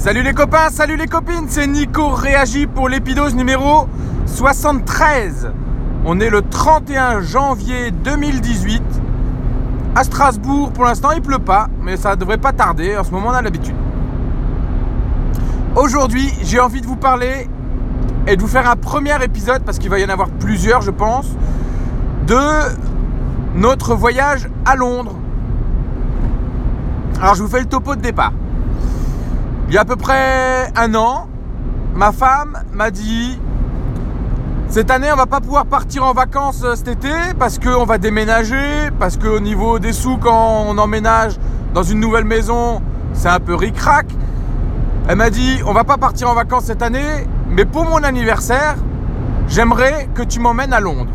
Salut les copains, salut les copines, c'est Nico réagit pour l'épidose numéro 73. On est le 31 janvier 2018. À Strasbourg, pour l'instant, il pleut pas, mais ça devrait pas tarder. En ce moment, on a l'habitude. Aujourd'hui, j'ai envie de vous parler et de vous faire un premier épisode, parce qu'il va y en avoir plusieurs, je pense, de notre voyage à Londres. Alors, je vous fais le topo de départ. Il y a à peu près un an, ma femme m'a dit cette année on va pas pouvoir partir en vacances euh, cet été parce qu'on va déménager, parce qu'au niveau des sous quand on emménage dans une nouvelle maison, c'est un peu ric-rac. Elle m'a dit on va pas partir en vacances cette année, mais pour mon anniversaire, j'aimerais que tu m'emmènes à Londres.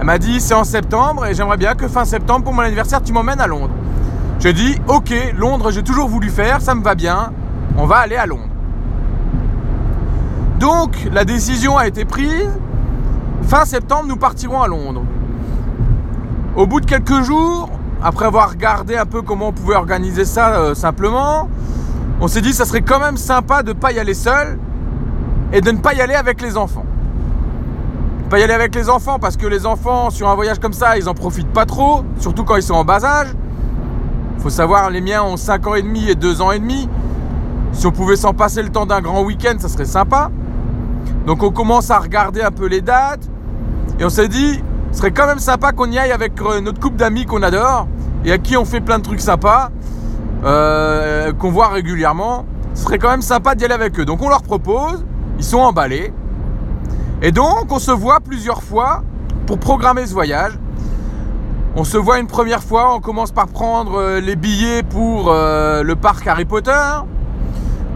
Elle m'a dit c'est en septembre et j'aimerais bien que fin septembre pour mon anniversaire tu m'emmènes à Londres. J'ai dit, ok, Londres, j'ai toujours voulu faire, ça me va bien, on va aller à Londres. Donc, la décision a été prise. Fin septembre, nous partirons à Londres. Au bout de quelques jours, après avoir regardé un peu comment on pouvait organiser ça euh, simplement, on s'est dit, ça serait quand même sympa de ne pas y aller seul et de ne pas y aller avec les enfants. Pas y aller avec les enfants parce que les enfants, sur un voyage comme ça, ils en profitent pas trop, surtout quand ils sont en bas âge faut savoir, les miens ont 5 ans et demi et 2 ans et demi. Si on pouvait s'en passer le temps d'un grand week-end, ça serait sympa. Donc on commence à regarder un peu les dates. Et on s'est dit, ce serait quand même sympa qu'on y aille avec euh, notre couple d'amis qu'on adore et à qui on fait plein de trucs sympas, euh, qu'on voit régulièrement. Ce serait quand même sympa d'y aller avec eux. Donc on leur propose, ils sont emballés. Et donc on se voit plusieurs fois pour programmer ce voyage. On se voit une première fois, on commence par prendre euh, les billets pour euh, le parc Harry Potter.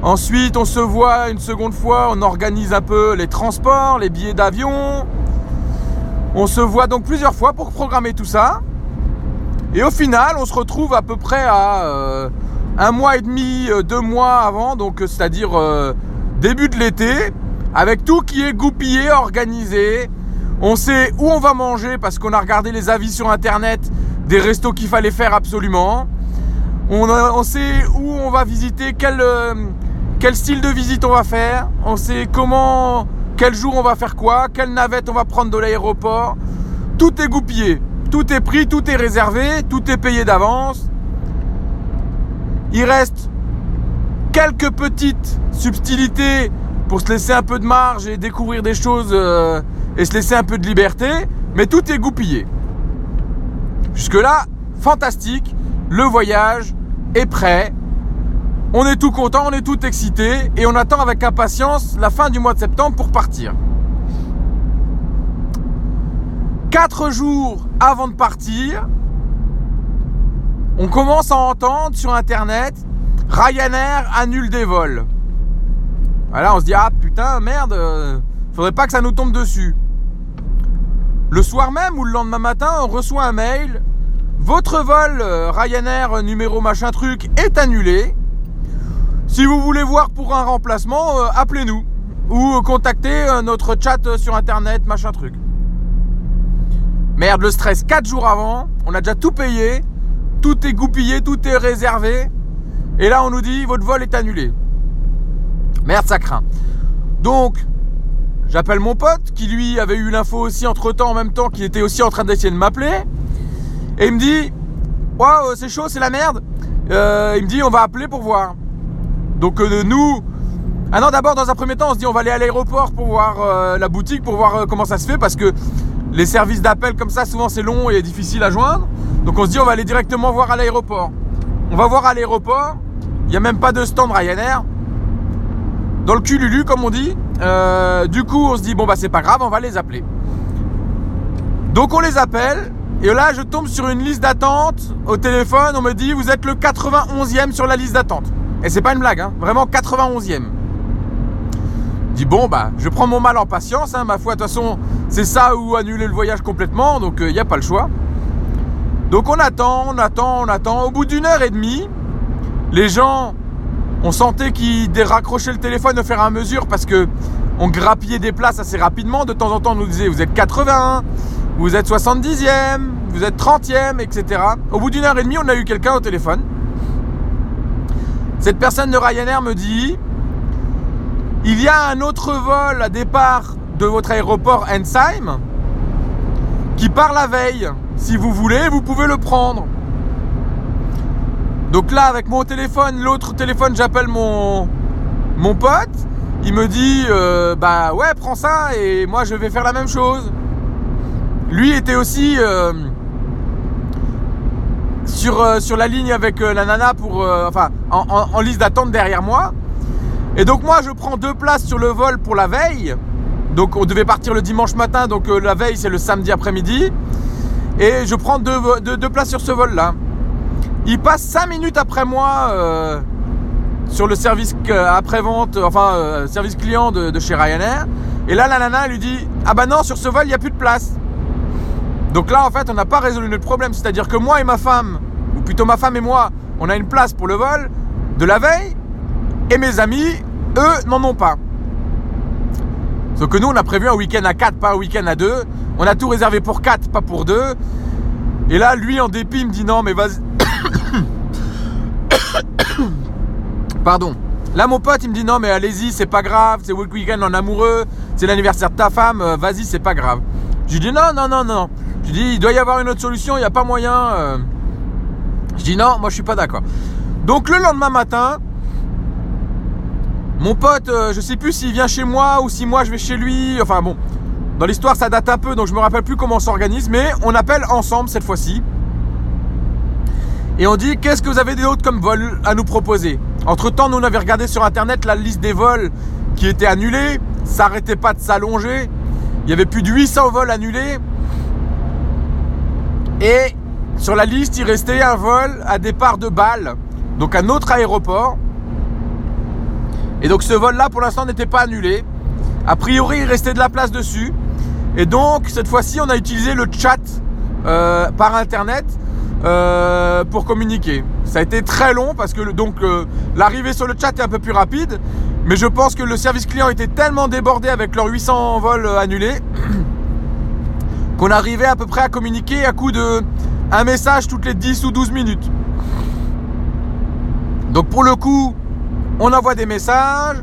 Ensuite, on se voit une seconde fois, on organise un peu les transports, les billets d'avion. On se voit donc plusieurs fois pour programmer tout ça. Et au final, on se retrouve à peu près à euh, un mois et demi, deux mois avant, donc c'est-à-dire début de l'été, avec tout qui est goupillé, organisé, on sait où on va manger parce qu'on a regardé les avis sur internet des restos qu'il fallait faire absolument. On, sait où on va visiter, quel, euh, quel style de visite on va faire. On sait comment, quel jour on va faire quoi, quelle navette on va prendre de l'aéroport. Tout est goupillé, tout est pris, tout est réservé, tout est payé d'avance. Il reste quelques petites subtilités pour se laisser un peu de marge et découvrir des choses euh, et se laisser un peu de liberté, mais tout est goupillé. Jusque-là, fantastique, le voyage est prêt, on est tout content, on est tout excité et on attend avec impatience la fin du mois de septembre pour partir. Quatre jours avant de partir, on commence à entendre sur internet Ryanair annule des vols. Voilà, on se dit ah putain merde, euh, faudrait pas que ça nous tombe dessus. Le soir même ou le lendemain matin, on reçoit un mail. Votre vol euh, Ryanair numéro machin truc est annulé. Si vous voulez voir pour un remplacement, euh, appelez-nous ou contactez euh, notre chat sur internet machin truc. Merde, le stress 4 jours avant, on a déjà tout payé, tout est goupillé, tout est réservé. Et là, on nous dit votre vol est annulé. Merde, ça craint. Donc, J'appelle mon pote qui lui avait eu l'info aussi entre temps en même temps, qui était aussi en train d'essayer de m'appeler. Et il me dit Waouh, c'est chaud, c'est la merde. Euh, il me dit On va appeler pour voir. Donc euh, nous. Ah non, d'abord, dans un premier temps, on se dit On va aller à l'aéroport pour voir euh, la boutique, pour voir comment ça se fait, parce que les services d'appel comme ça, souvent c'est long et difficile à joindre. Donc on se dit On va aller directement voir à l'aéroport. On va voir à l'aéroport. Il n'y a même pas de stand Ryanair. Dans le cululu, comme on dit. Euh, du coup, on se dit, bon, bah, c'est pas grave, on va les appeler. Donc, on les appelle. Et là, je tombe sur une liste d'attente au téléphone. On me dit, vous êtes le 91e sur la liste d'attente. Et c'est pas une blague, hein, vraiment 91e. Je dis, bon, bah, je prends mon mal en patience. Hein, ma foi, de toute façon, c'est ça ou annuler le voyage complètement. Donc, il euh, n'y a pas le choix. Donc, on attend, on attend, on attend. Au bout d'une heure et demie, les gens on sentait qu'il déraccrochait le téléphone au fur et à mesure parce que on grappillait des places assez rapidement. De temps en temps, on nous disait vous êtes 80, vous êtes 70e, vous êtes 30e, etc. Au bout d'une heure et demie, on a eu quelqu'un au téléphone Cette personne de Ryanair me dit il y a un autre vol à départ de votre aéroport Ensheim qui part la veille. Si vous voulez, vous pouvez le prendre. Donc là, avec mon téléphone, l'autre téléphone, j'appelle mon, mon pote. Il me dit, euh, bah ouais, prends ça et moi je vais faire la même chose. Lui était aussi euh, sur, euh, sur la ligne avec la nana pour, enfin, en liste d'attente derrière moi. Et donc moi je prends deux places sur le vol pour la veille. Donc on devait partir le dimanche matin, donc la veille c'est le samedi après-midi. Et je prends deux, places sur ce vol-là. Il passe cinq minutes après moi euh, sur le service après-vente, enfin euh, service client de, chez Ryanair. Et là la nana lui dit Ah bah non sur ce vol il n'y a plus de place. Donc là en fait on n'a pas résolu notre problème. C'est-à-dire que moi et ma femme, ou plutôt ma femme et moi, on a une place pour le vol de la veille et mes amis, eux, n'en ont pas. Sauf que nous, on a prévu un week-end à 4, pas un week-end à 2. On a tout réservé pour 4, pas pour 2. Et là, lui, en dépit, il me dit non, mais vas-y. Pardon. Là, mon pote, il me dit non, mais allez-y, c'est pas grave, c'est week-end en amoureux, c'est l'anniversaire de ta femme, euh, vas-y, c'est pas grave. Je lui dis non, non, non, non. Je lui dis, il doit y avoir une autre solution, il n'y a pas moyen. Euh. Je dis non, moi je suis pas d'accord. Donc le lendemain matin, mon pote, euh, je sais plus s'il vient chez moi ou si moi je vais chez lui. Enfin bon, dans l'histoire ça date un peu donc je me rappelle plus comment on s'organise, mais on appelle ensemble cette fois-ci. Et on dit qu'est-ce que vous avez d'autre comme vol à nous proposer? Entre temps, nous on avait regardé sur internet la liste des vols qui étaient annulés. Ça n'arrêtait pas de s'allonger. Il y avait plus de 800 vols annulés. Et sur la liste, il restait un vol à départ de Bâle, donc un autre aéroport. Et donc ce vol-là, pour l'instant, n'était pas annulé. A priori, il restait de la place dessus. Et donc, cette fois-ci, on a utilisé le chat euh, par Internet euh, pour communiquer. Ça a été très long parce que donc euh, l'arrivée sur le chat est un peu plus rapide. Mais je pense que le service client était tellement débordé avec leurs 800 vols annulés qu'on arrivait à peu près à communiquer à coup de un message toutes les 10 ou 12 minutes. Donc pour le coup, on envoie des messages,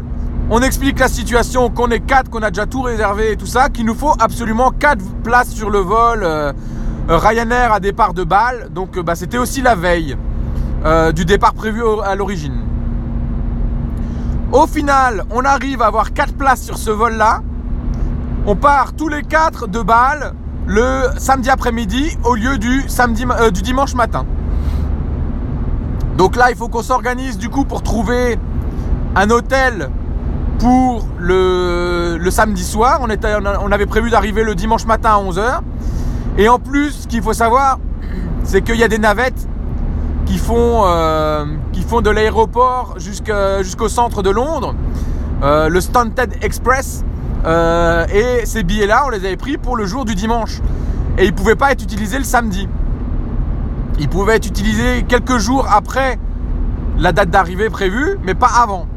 on explique la situation, qu'on est 4, qu'on a déjà tout réservé et tout ça, qu'il nous faut absolument 4 places sur le vol euh, Ryanair à départ de Bâle. Donc euh, bah, c'était aussi la veille euh, du départ prévu à l'origine. Au final, on arrive à avoir 4 places sur ce vol-là. On part tous les 4 de Bâle le samedi après-midi au lieu du, dimanche matin. Donc là, il faut qu'on s'organise du coup pour trouver un hôtel pour le, samedi soir. On, on avait prévu d'arriver le dimanche matin à 11h. Et en plus, ce qu'il faut savoir, c'est qu'il y a des navettes qui font, euh, qui font de l'aéroport jusqu'au centre de Londres, euh, le Stansted Express. Euh, et ces billets-là, on les avait pris pour le jour du dimanche. Et ils ne pouvaient pas être utilisés le samedi. Ils pouvaient être utilisés quelques jours après la date d'arrivée prévue, mais pas avant.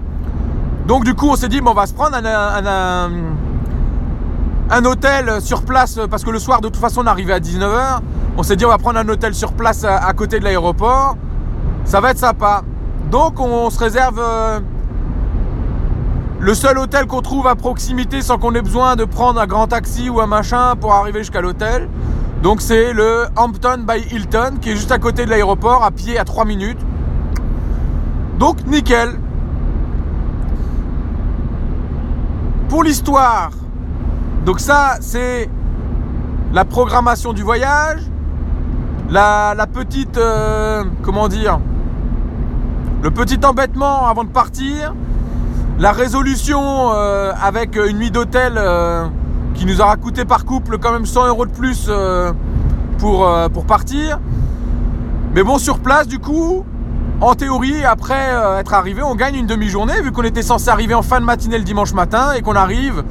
Donc du coup, on s'est dit, bon, on va se prendre un, un, hôtel sur place, parce que le soir, de toute façon, on arrivait à 19h. On s'est dit, on va prendre un hôtel sur place à, côté de l'aéroport. Ça va être sympa. Donc on, se réserve euh, le seul hôtel qu'on trouve à proximité sans qu'on ait besoin de prendre un grand taxi ou un machin pour arriver jusqu'à l'hôtel. Donc c'est le Hampton by Hilton qui est juste à côté de l'aéroport, à pied à 3 minutes. Donc nickel. pour l'histoire, donc ça, c'est la programmation du voyage, la, petite, euh, comment dire, le petit embêtement avant de partir, la résolution euh, avec une nuit d'hôtel euh, qui nous aura coûté par couple quand même 100 euros de plus pour, pour partir. Mais bon, sur place, du coup, en théorie, après être arrivé, on gagne une demi-journée, vu qu'on était censé arriver en fin de matinée le dimanche matin et qu'on arrive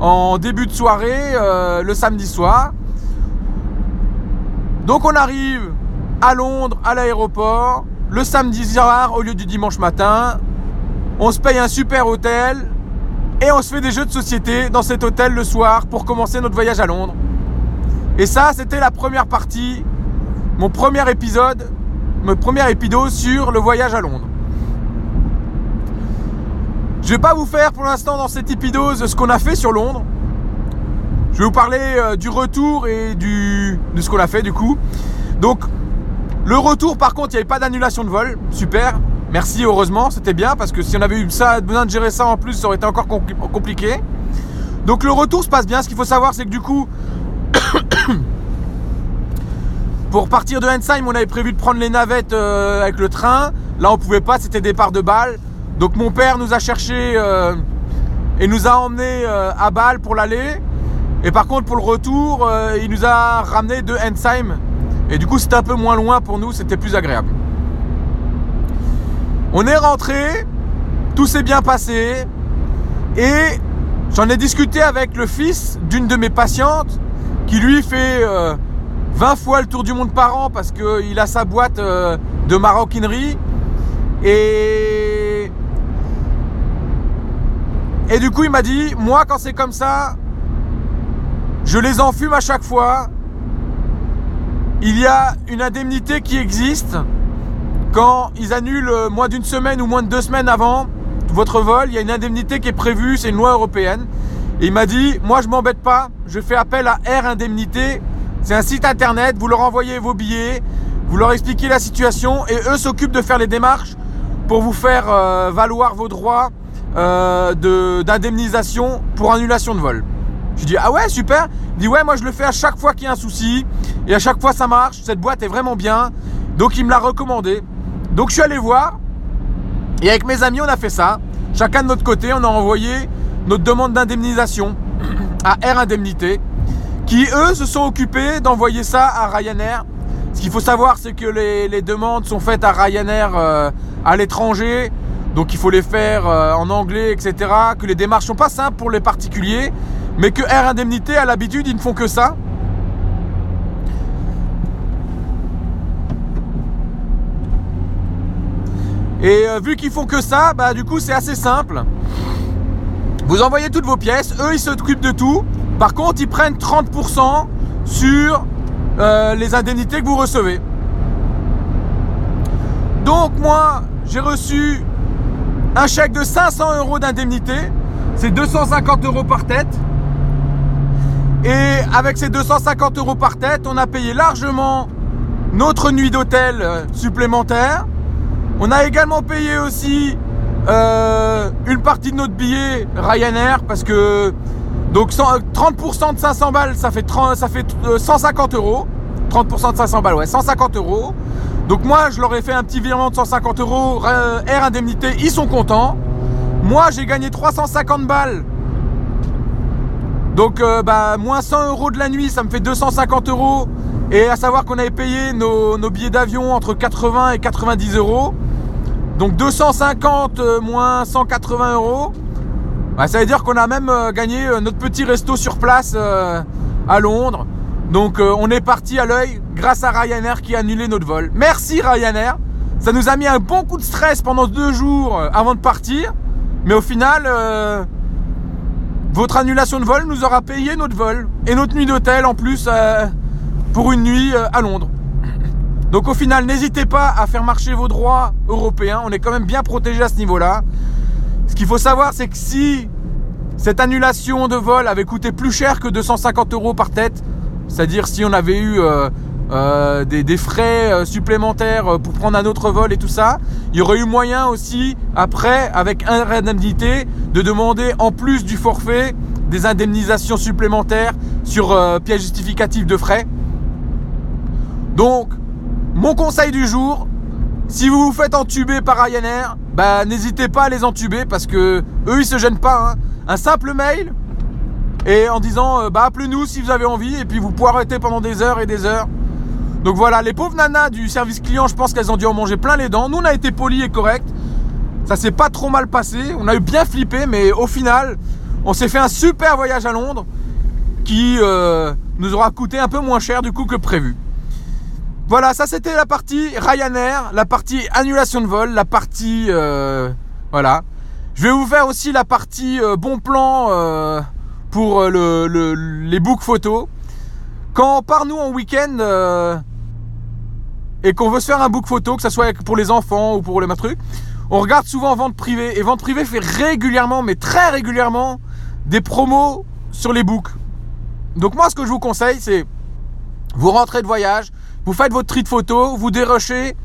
en début de soirée euh, le samedi soir. Donc on arrive à Londres, à l'aéroport, le samedi soir au lieu du dimanche matin. On se paye un super hôtel et on se fait des jeux de société dans cet hôtel le soir pour commencer notre voyage à Londres. Et ça, c'était la première partie, mon premier épisode mon premier épisode sur le voyage à Londres. Je vais pas vous faire pour l'instant dans cette épidose ce qu'on a fait sur Londres. Je vais vous parler euh, du retour et de ce qu'on a fait du coup. Donc, le retour, par contre, il n'y avait pas d'annulation de vol. Super. Merci, heureusement. C'était bien parce que si on avait eu ça, besoin de gérer ça en plus, ça aurait été encore compliqué. Donc, le retour se passe bien. Ce qu'il faut savoir, c'est que du coup, pour partir de Ensheim, on avait prévu de prendre les navettes euh, avec le train. Là, on pouvait pas. C'était départ de Bâle. Donc, mon père nous a cherché euh, et nous a emmenés à Bâle pour l'aller. Et par contre, pour le retour, euh, il nous a ramené de Ensheim. Et du coup, c'était un peu moins loin pour nous, c'était plus agréable. On est rentré, tout s'est bien passé. Et j'en ai discuté avec le fils d'une de mes patientes qui lui fait 20 euh, fois le tour du monde par an parce qu'il a sa boîte euh, de maroquinerie. Et. Et du coup, il m'a dit Moi, quand c'est comme ça, je les enfume à chaque fois. Il y a une indemnité qui existe quand ils annulent moins d'une semaine ou moins de deux semaines avant votre vol. Il y a une indemnité qui est prévue, c'est une loi européenne. Et il m'a dit, moi je m'embête pas, je fais appel à Air Indemnité. C'est un site internet, vous leur envoyez vos billets, vous leur expliquez la situation et eux s'occupent de faire les démarches pour vous faire euh, valoir vos droits euh, d'indemnisation pour annulation de vol. Je dis ah ouais super. Il dit ouais moi je le fais à chaque fois qu'il y a un souci et à chaque fois ça marche. Cette boîte est vraiment bien. Donc il me l'a recommandé. Donc je suis allé voir et avec mes amis on a fait ça. Chacun de notre côté on a envoyé notre demande d'indemnisation à Air Indemnité qui eux se sont occupés d'envoyer ça à Ryanair. Ce qu'il faut savoir c'est que les, demandes sont faites à Ryanair euh, à l'étranger. Donc il faut les faire euh, en anglais, etc. Que les démarches sont pas simples pour les particuliers mais que Air Indemnité, à l'habitude, ils ne font que ça. Et euh, vu qu'ils font que ça, bah du coup c'est assez simple. Vous envoyez toutes vos pièces, eux ils s'occupent de tout. Par contre, ils prennent 30% sur euh, les indemnités que vous recevez. Donc moi, j'ai reçu un chèque de 500 euros d'indemnité. C'est 250 euros par tête. Et avec ces 250 euros par tête, on a payé largement notre nuit d'hôtel euh, supplémentaire. On a également payé aussi euh, une partie de notre billet Ryanair parce que donc 30% de 500 balles, ça fait, ça fait 150 euh, euros. 30% de 500 balles, ouais, 150 euros. Donc moi, je leur ai fait un petit virement de 150 euros, Air Indemnité, ils sont contents. Moi, j'ai gagné 350 balles donc, euh, bah, moins 100 euros de la nuit, ça me fait 250 euros. Et à savoir qu'on avait payé nos, billets d'avion entre 80 et 90 euros. Donc 250 euh, moins 180 euros. Bah, ça veut dire qu'on a même euh, gagné notre petit resto sur place à Londres. Donc on est parti à l'œil grâce à Ryanair qui a annulé notre vol. Merci Ryanair. Ça nous a mis un bon coup de stress pendant deux jours avant de partir. Mais au final, votre annulation de vol nous aura payé notre vol et notre nuit d'hôtel en plus euh, pour une nuit euh, à Londres. Donc au final, n'hésitez pas à faire marcher vos droits européens. On est quand même bien protégé à ce niveau-là. Ce qu'il faut savoir, c'est que si cette annulation de vol avait coûté plus cher que 250 euros par tête, c'est-à-dire si on avait eu euh, euh, des, frais euh, supplémentaires euh, pour prendre un autre vol et tout ça. Il y aurait eu moyen aussi, après, avec indemnité, de demander en plus du forfait des indemnisations supplémentaires sur pièce justificative de frais. Donc, mon conseil du jour, si vous vous faites entuber par Ryanair, bah, n'hésitez pas à les entuber parce que eux ils se gênent pas. Hein. Un simple mail et en disant bah appelez-nous si vous avez envie et puis vous pouvez arrêter pendant des heures et des heures. Donc voilà, les pauvres nanas du service client, je pense qu'elles ont dû en manger plein les dents. Nous, on a été polis et corrects. Ça s'est pas trop mal passé. On a eu bien flippé, mais au final, on s'est fait un super voyage à Londres qui euh, nous aura coûté un peu moins cher du coup que prévu. Voilà, ça c'était la partie Ryanair, la partie annulation de vol, la partie euh, voilà. Je vais vous faire aussi la partie euh, bon plan pour les books photos. Quand on part nous en week-end et qu'on veut se faire un book photo, que ce soit pour les enfants ou pour les trucs, on regarde souvent vente privée et vente privée fait régulièrement, mais très régulièrement, des promos sur les books. Donc moi, ce que je vous conseille, c'est vous rentrez de voyage, vous faites votre tri de photos, vous dérochez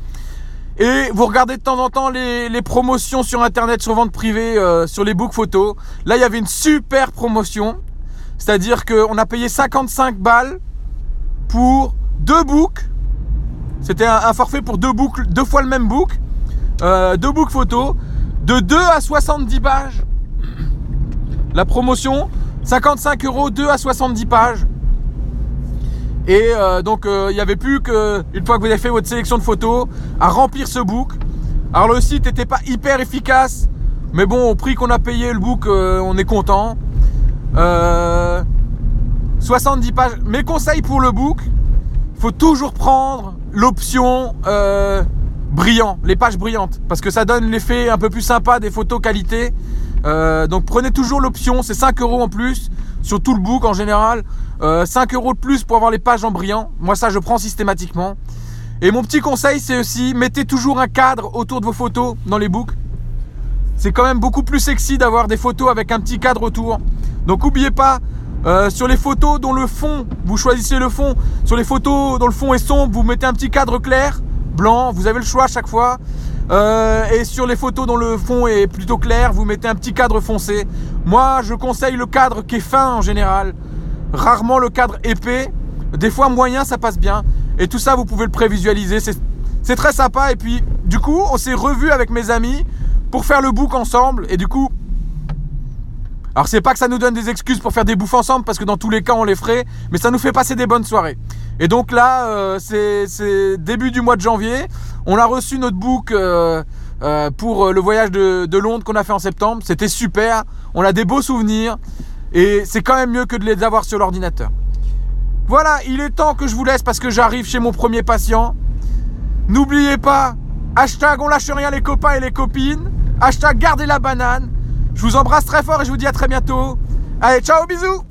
et vous regardez de temps en temps les, promotions sur internet sur vente privée euh, sur les books photos. Là, il y avait une super promotion, c'est-à-dire qu'on a payé 55 balles pour deux books. C'était un, forfait pour deux books, deux fois le même book, euh, deux books photos, de 2 à 70 pages. La promotion, 55 euros, 2 à 70 pages. Et euh, donc euh, il n'y avait plus que, une fois que vous avez fait votre sélection de photos, à remplir ce book. Alors le site n'était pas hyper efficace, mais bon, au prix qu'on a payé le book, euh, on est content. 70 pages. Mes conseils pour le book, il faut toujours prendre l'option brillant, les pages brillantes, parce que ça donne l'effet un peu plus sympa des photos qualité. Donc prenez toujours l'option, c'est 5 euros en plus sur tout le book en général. 5 euh, euros de plus pour avoir les pages en brillant. Moi, ça, je prends systématiquement. Et mon petit conseil, c'est aussi, mettez toujours un cadre autour de vos photos dans les books. C'est quand même beaucoup plus sexy d'avoir des photos avec un petit cadre autour. Donc, n'oubliez pas, euh, sur les photos dont le fond, vous choisissez le fond. Sur les photos dont le fond est sombre, vous mettez un petit cadre clair, blanc. Vous avez le choix à chaque fois. Euh, et sur les photos dont le fond est plutôt clair, vous mettez un petit cadre foncé. Moi, je conseille le cadre qui est fin en général. Rarement le cadre épais. Des fois moyen, ça passe bien. Et tout ça, vous pouvez le prévisualiser. C'est très sympa. Et puis, du coup, on s'est revu avec mes amis pour faire le book ensemble. Et du coup, alors c'est pas que ça nous donne des excuses pour faire des bouffes ensemble, parce que dans tous les cas, on les ferait. Mais ça nous fait passer des bonnes soirées. Et donc là, euh, c'est début du mois de janvier. On a reçu notre book euh, euh, pour le voyage de, de Londres qu'on a fait en septembre. C'était super. On a des beaux souvenirs. Et c'est quand même mieux que de les avoir sur l'ordinateur. Voilà, il est temps que je vous laisse parce que j'arrive chez mon premier patient. N'oubliez pas, hashtag on lâche rien les copains et les copines. Hashtag gardez la banane. Je vous embrasse très fort et je vous dis à très bientôt. Allez, ciao, bisous